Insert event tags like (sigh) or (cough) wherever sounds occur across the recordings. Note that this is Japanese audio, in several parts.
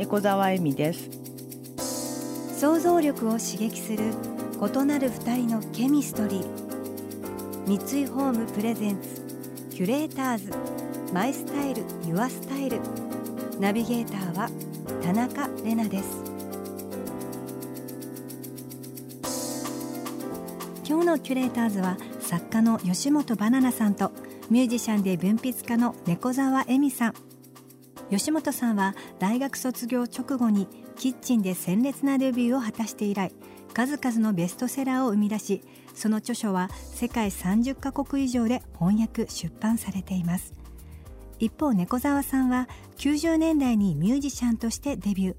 猫沢恵美です。想像力を刺激する異なる二人のケミストリー。三井ホームプレゼンツキュレーターズ。マイスタイルユアスタイル。ナビゲーターは田中れなです。今日のキュレーターズは作家の吉本バナナさんとミュージシャンで文筆家の猫沢恵美さん。吉本さんは大学卒業直後にキッチンで鮮烈なデビューを果たして以来数々のベストセラーを生み出しその著書は世界30カ国以上で翻訳出版されています。一方猫沢さんは90年代にミュージシャンとしてデビュー。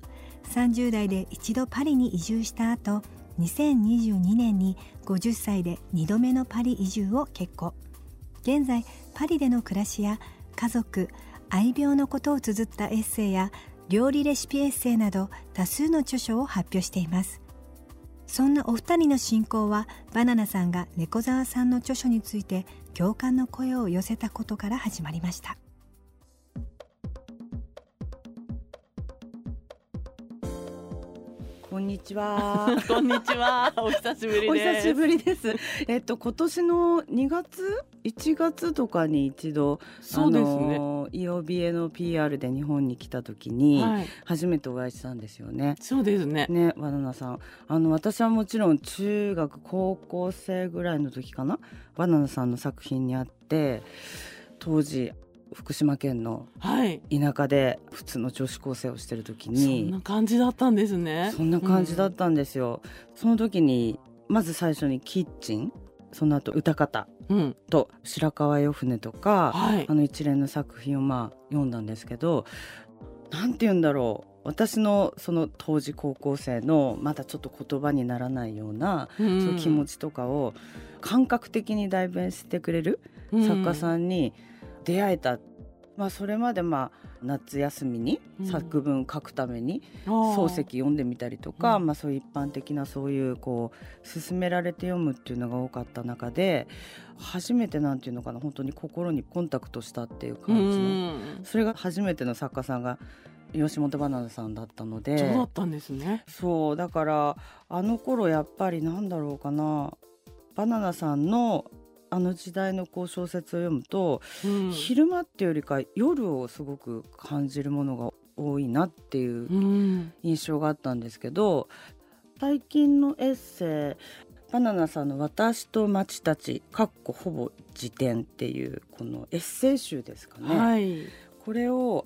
30代で一度パリに移住した後2022年に50歳で2度目のパリ移住を決行。現在パリでの暮らしや家族愛病のことを綴ったエッセイや料理レシピエッセイなど多数の著書を発表しています。そんなお二人の信仰はバナナさんが猫沢さんの著書について共感の声を寄せたことから始まりました。こんにちは。(laughs) こんにちは。(laughs) お久しぶりです。お久しぶりです。えっと今年の2月、1月とかに一度そうですね。イオビエの PR で日本に来た時にはい。初めてお会いしたんですよね。そうですね。ね、バナナさん。あの私はもちろん中学高校生ぐらいの時かな、バナナさんの作品にあって、当時福島県のはい。田舎で普通の女子高生をしてる時そんにな感じだったんですね。そんな感じだったんですよ、その時にまず最初にキッチンその後歌方うん。うん。と白川よ船とかはいあ。の一連の作品をまあ読んだんですけどなんて言うんだろう私のその当時高校生のまだちょっと言葉にならないような、うんそういう気持ちとかを感覚的に代弁してくれる作家さんに出会えた、まあそれまでまあ夏休みにうん。作文書くために漱石読んでみたりとか、うん。まあ、そういう一般的なそういうこう勧められて読むっていうのが多かった中で初めてなんていうのかな本当に心にコンタクトしたっていうう感じの、ん。それが初めての作家さんが吉本バナナさんだったのそうでだったんですね。そうだからあの頃やっぱりなんだろうかなバナナさんのあの時代のこう小説を読むと、うん。昼間っていうよりか夜をすごく感じるものが多いなっていううん。印象があったんですけど最近のエッセイバナナさんの「私と町たち」かっこほぼ辞典っていうこのエッセイ集ですかね、はい。これを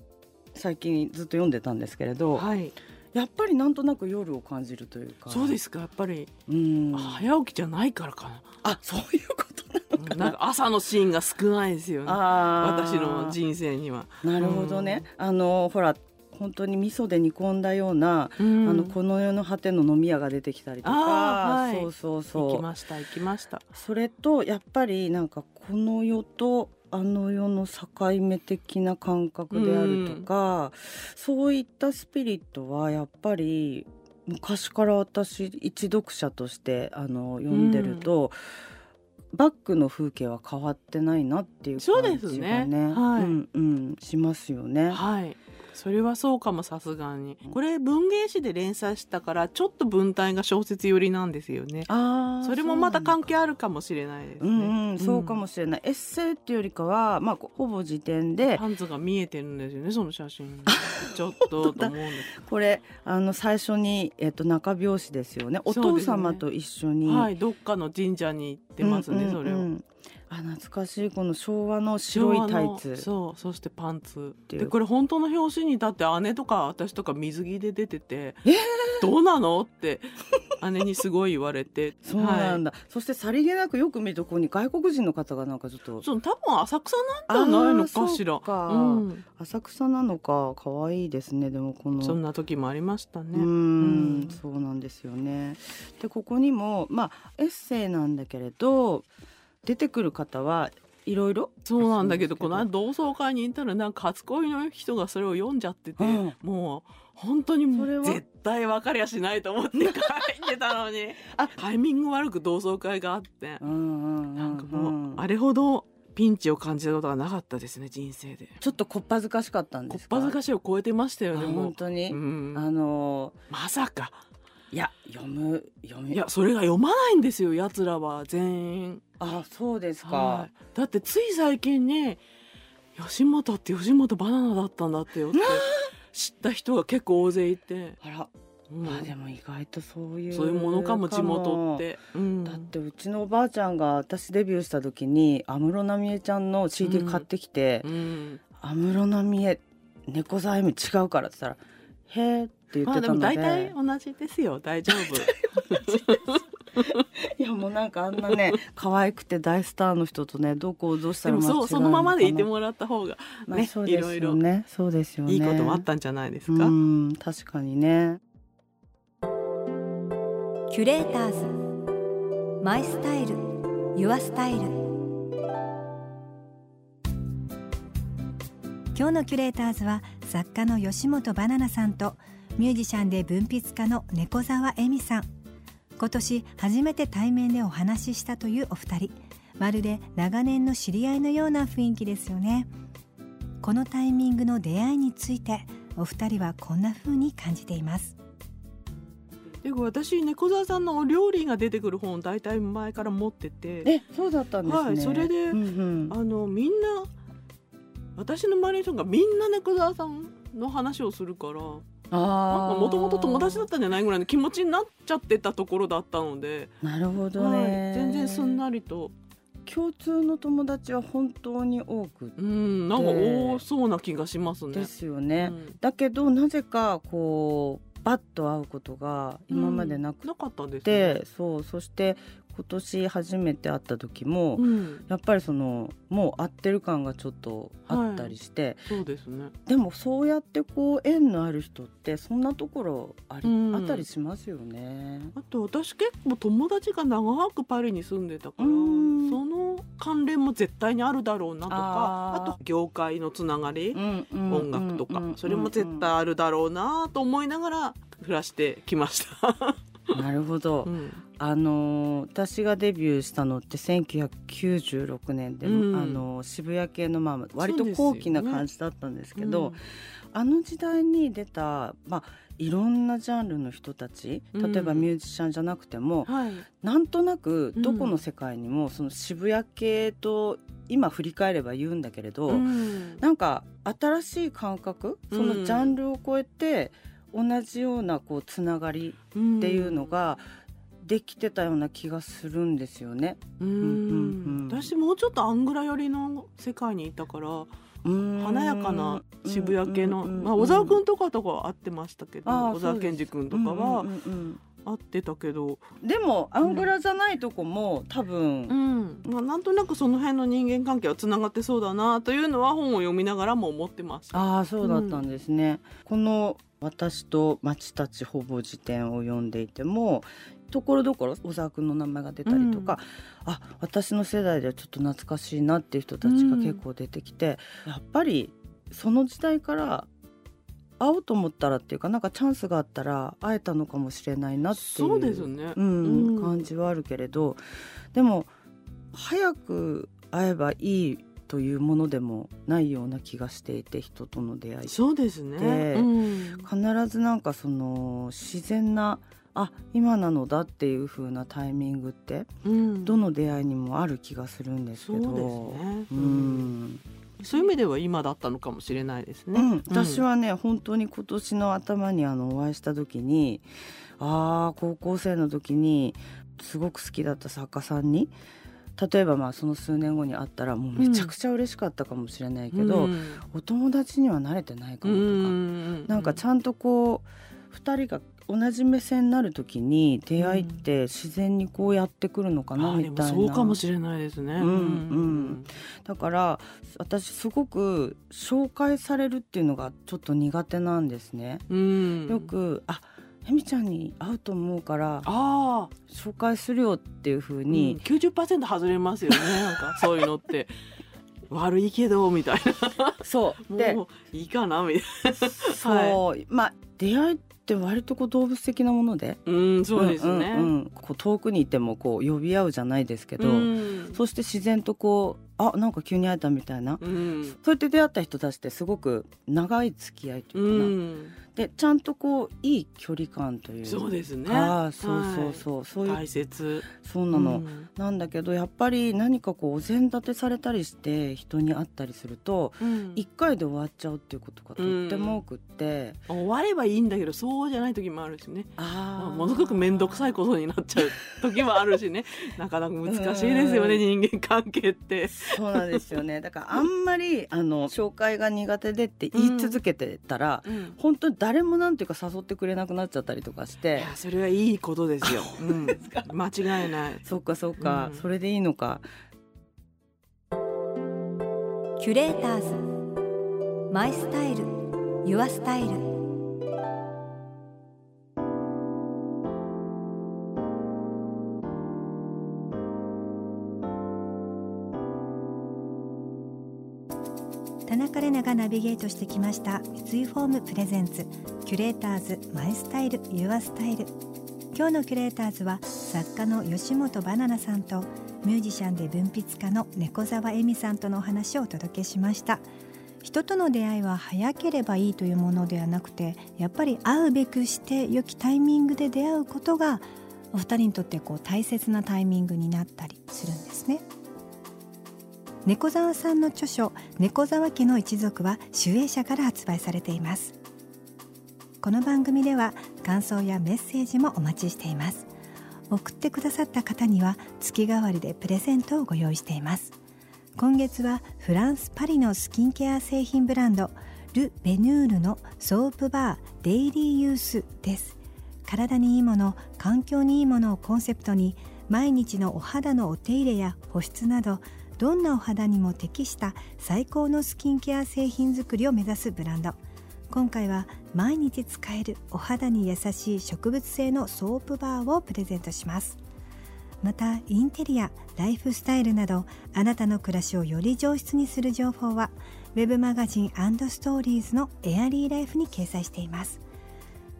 最近ずっと読んでたんですけれど、はい。やっぱりなんとなく夜を感じるというかそうですか。やっぱり、うん早起きじゃないからかあそういうことなのかな。なんか朝のシーンが少ないですよね。あー私の人生には。なるほどね、あのほら本当に味噌で煮込んだような、うんあのこの世の果ての飲み屋が出てきたりとか、はいそうそう行そうきました行きました。それとやっぱりなんかこの世とあの世の境目的な感覚であるとか、そういったスピリットはやっぱり昔から私一読者としてあの読んでると、バックの風景は変わってないなっていう感じがねねはいうんうん、しますよね。はい。それはそうかもさすがに。これ文芸誌で連載したからちょっと文体が小説寄りなんですよね。あーそれもまた関係あるかもしれないですね。うんうん、そうかもしれない、エッセイっていうよりかは、まあ、ほぼ時点でパンツが見えてるんですよねその写真。(laughs) ちょっとと思うんです。これあの最初に、えっと中拍子ですよねお父様と一緒に、はい、どっかの神社に行ってますね、うんうんうんそれを。あ懐かしい。この昭和の白いタイツ。のそうそしてパンツ。でこれ本当の表紙にだって姉とか私とか水着で出ててえー！どうなの？って姉にすごい言われて。(laughs) そうなんだ、だ、そしてさりげなくよく見るとここに外国人の方がなんかちょっと。そう多分浅草なんじゃないのかしら。うん、浅草なのか可愛いですね。でもこの。そんな時もありましたね。うん。そうなんですよね。でここにもまあエッセイなんだけれど出てくる方はいろいろそうなんだけどこの間同窓会に行ったらなんか初恋の人がそれを読んじゃってて、うん。もう本当にもう絶対別れやしないと思って書いてたのに。(laughs) あタイミング悪く同窓会があって。うんうんうんなんかもう、うんあれほどピンチを感じたことがなかったですね人生で。ちょっとこっぱずかしかったんこっですか？ぱずかしいを超えてましたよあね。本当に、うん。あのまさかいや読む読むいやそれが読まないんですよ奴らは全員。あそうですか。はい、だってつい最近ね吉本って吉本バナナだったんだってよって知った人が結構大勢いて、あら、うん。まあでも意外とそういうそういうものかも地元って。うん。だってうちのおばあちゃんが私デビューした時に安室奈美恵ちゃんの CD 買ってきてうん安室奈美恵猫座 M 違うからって言ったら「へーって言まあでもってたので,、大体同じですよ。大丈夫。いやもうなんかあんなね (laughs) 可愛くて大スターの人とねどこをどうしたら間違うそうそのままでいてももらった方がまあねそうですいろいろよね。そうですよね。いいこともあったんじゃないですか？うん確かにね。キュレーターズ。マイスタイル。ユアスタイル。今日のキュレーターズは作家の吉本ばななさんとミュージシャンで文筆家の猫沢恵美さん。今年初めて対面でお話ししたというお二人。まるで長年の知り合いのような雰囲気ですよね。このタイミングの出会いについてお二人はこんな風に感じています。で私猫沢さんのお料理が出てくる本大体前から持ってて。えそうだったんですね、はいそれでうんうん。あのみんな私の周りの人がみんな猫沢さんの話をするからあもともと友達だったんじゃないぐらいの気持ちになっちゃってたところだったので、なるほどはいね、全然すんなりと。共通の友達は本当に多くうんなんか多そうな気がしますね。ですよね、うん。だけどなぜかこうバッと会うことが今までなくなかったですて、ね。そうそして今年初めて会った時も、うん、やっぱりそのもう会ってる感がちょっとあったりして、そうですね。でもそうやってこう縁のある人ってそんなところあり、うんあったりしますよね。あと私結構友達が長くパリに住んでたから、うんその関連も絶対にあるだろうなとか、あと業界のつながり、うんうん音楽とか、それも絶対あるだろうなと思いながら暮らしてきました。なるほど、うん。あのー私がデビューしたのって1996年で、うん。あのー渋谷系のまあ割と高貴な感じだったんですけどうん。あの時代に出た、まあ、いろんなジャンルの人たちうん。例えばミュージシャンじゃなくても、はい、なんとなくうん。どこの世界にもその渋谷系と今振り返れば言うんだけれど、うん。なんか新しい感覚そのジャンルを超えて同じようなこうつながりっていうのができてたような気がするんですよね。うん、うんうん私もうちょっとアングラ寄りの世界にいたから華華やかな渋谷系の、まあ、小小沢君とかとかは会ってましたけど小沢健二君とかはうんうんうん会ってたけど、うんでもアングラじゃないとこも多分、うん。まあ、なんとなくその辺の人間関係はつながってそうだなというのは本を読みながらも思ってました。ああそうだったんですね。この私と町たちほぼ辞典を読んでいてもところどころ小沢君の名前が出たりとか、あ私の世代ではちょっと懐かしいなっていう人たちが結構出てきて、やっぱりその時代から会おうと思ったらっていうかなんかチャンスがあったら会えたのかもしれないなっていうそうですね、うんうん。感じはあるけれどでも早く会えばいいというものでもないような気がしていて人との出会いそうですね、でうん。必ずなんかその自然なあ今なのだっていう風なタイミングってうん。どの出会いにもある気がするんですけど。そうですね、ううん。んそういう意味では今だったのかもしれないですね。うん、私はね、本当に今年の頭にあのお会いした時にああ高校生の時にすごく好きだった作家さんに例えばまあその数年後に会ったらもうめちゃくちゃ嬉しかったかもしれないけど、うん。お友達には慣れてないかうもとか、ん。なんかちゃんとこう2人が同じ目線になる時に出会いって自然にこうやってくるのかなみたいな。そうかもしれないですね。うんうん。だから私すごく紹介されるっていうのがちょっと苦手なんですね。うん。よく「あえみちゃんに会うと思うからああ紹介するよ」っていうふうにに、90%外れますよね (laughs) なんかそういうのって。悪いけどみたいそう。もういいかなみたいそう、まあ出会いって割とこう動物的なもので。なうんそうですね。んうんうん。こう遠くにいてもこう呼び合うじゃないですけど、うん。そして自然とこうあなんか急に会えたみたいな、うん。そうやって出会った人たちってすごく長い付き合いとういうかな、ん。でちゃんとこういい距離感というか。そうですね。ああそうそうそう、そういう大切。そうなの、うん。なんだけどやっぱり何かこうお膳立てされたりして人に会ったりするとうん。一回で終わっちゃうっていうことがとっても多くって、終わればいいんだけどそうじゃない時もあるしね。あー。ものすごく面倒くさいことになっちゃう時もあるしね。なかなか難しいですよねうん人間関係って。そうなんですよね。(laughs) だからあんまりあの紹介が苦手でって言い続けてたら、うん。本当に誰もなんていうか誘ってくれなくなっちゃったりとかしいてやそれはいいことですよ。うん、間違いない。そっかそっか、うん。それでいいのか。キュレーターズ。マイスタイル。ユアスタイル田中れながナビゲートしてきました三井ホーム presents キュレーターズマイスタイルユアスタイル。今日のキュレーターズは作家の吉本ばななさんとミュージシャンで文筆家の猫沢エミさんとのお話をお届けしました。人との出会いは早ければいいというものではなくてやっぱり会うべくして良きタイミングで出会うことがお二人にとってこう大切なタイミングになったりするんですね。猫沢さんの著書猫沢家の一族は集英社から発売されています。この番組では感想やメッセージもお待ちしています。送ってくださった方には月替わりでプレゼントをご用意しています。今月はフランス・パリのスキンケア製品ブランドル・ベヌールのソープバーデイリーユースです。体にいいもの環境にいいものをコンセプトに毎日のお肌のお手入れや保湿などどんなお肌にも適した最高のスキンケア製品作りを目指すブランド。今回は毎日使えるお肌に優しい植物性のソープバーをプレゼントします。またインテリアライフスタイルなどあなたの暮らしをより上質にする情報はウェブマガジンストーリーズのエアリーライフに掲載しています。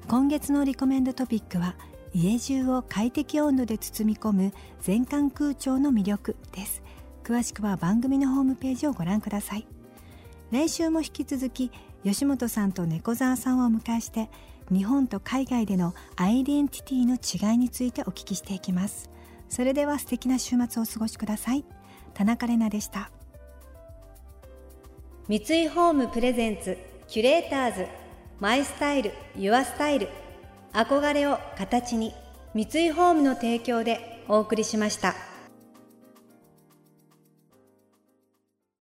今月のリコメンドトピックは家中を快適温度で包み込む全館空調の魅力です。詳しくは番組のホームページをご覧ください。来週も引き続き吉本さんと猫沢さんをお迎えして日本と海外でのアイデンティティの違いについてお聞きしていきます。それでは素敵な週末をお過ごしください。田中れなでした。三井ホームプレゼンツキュレーターズマイスタイルユアスタイル。憧れを形に三井ホームの提供でお送りしました。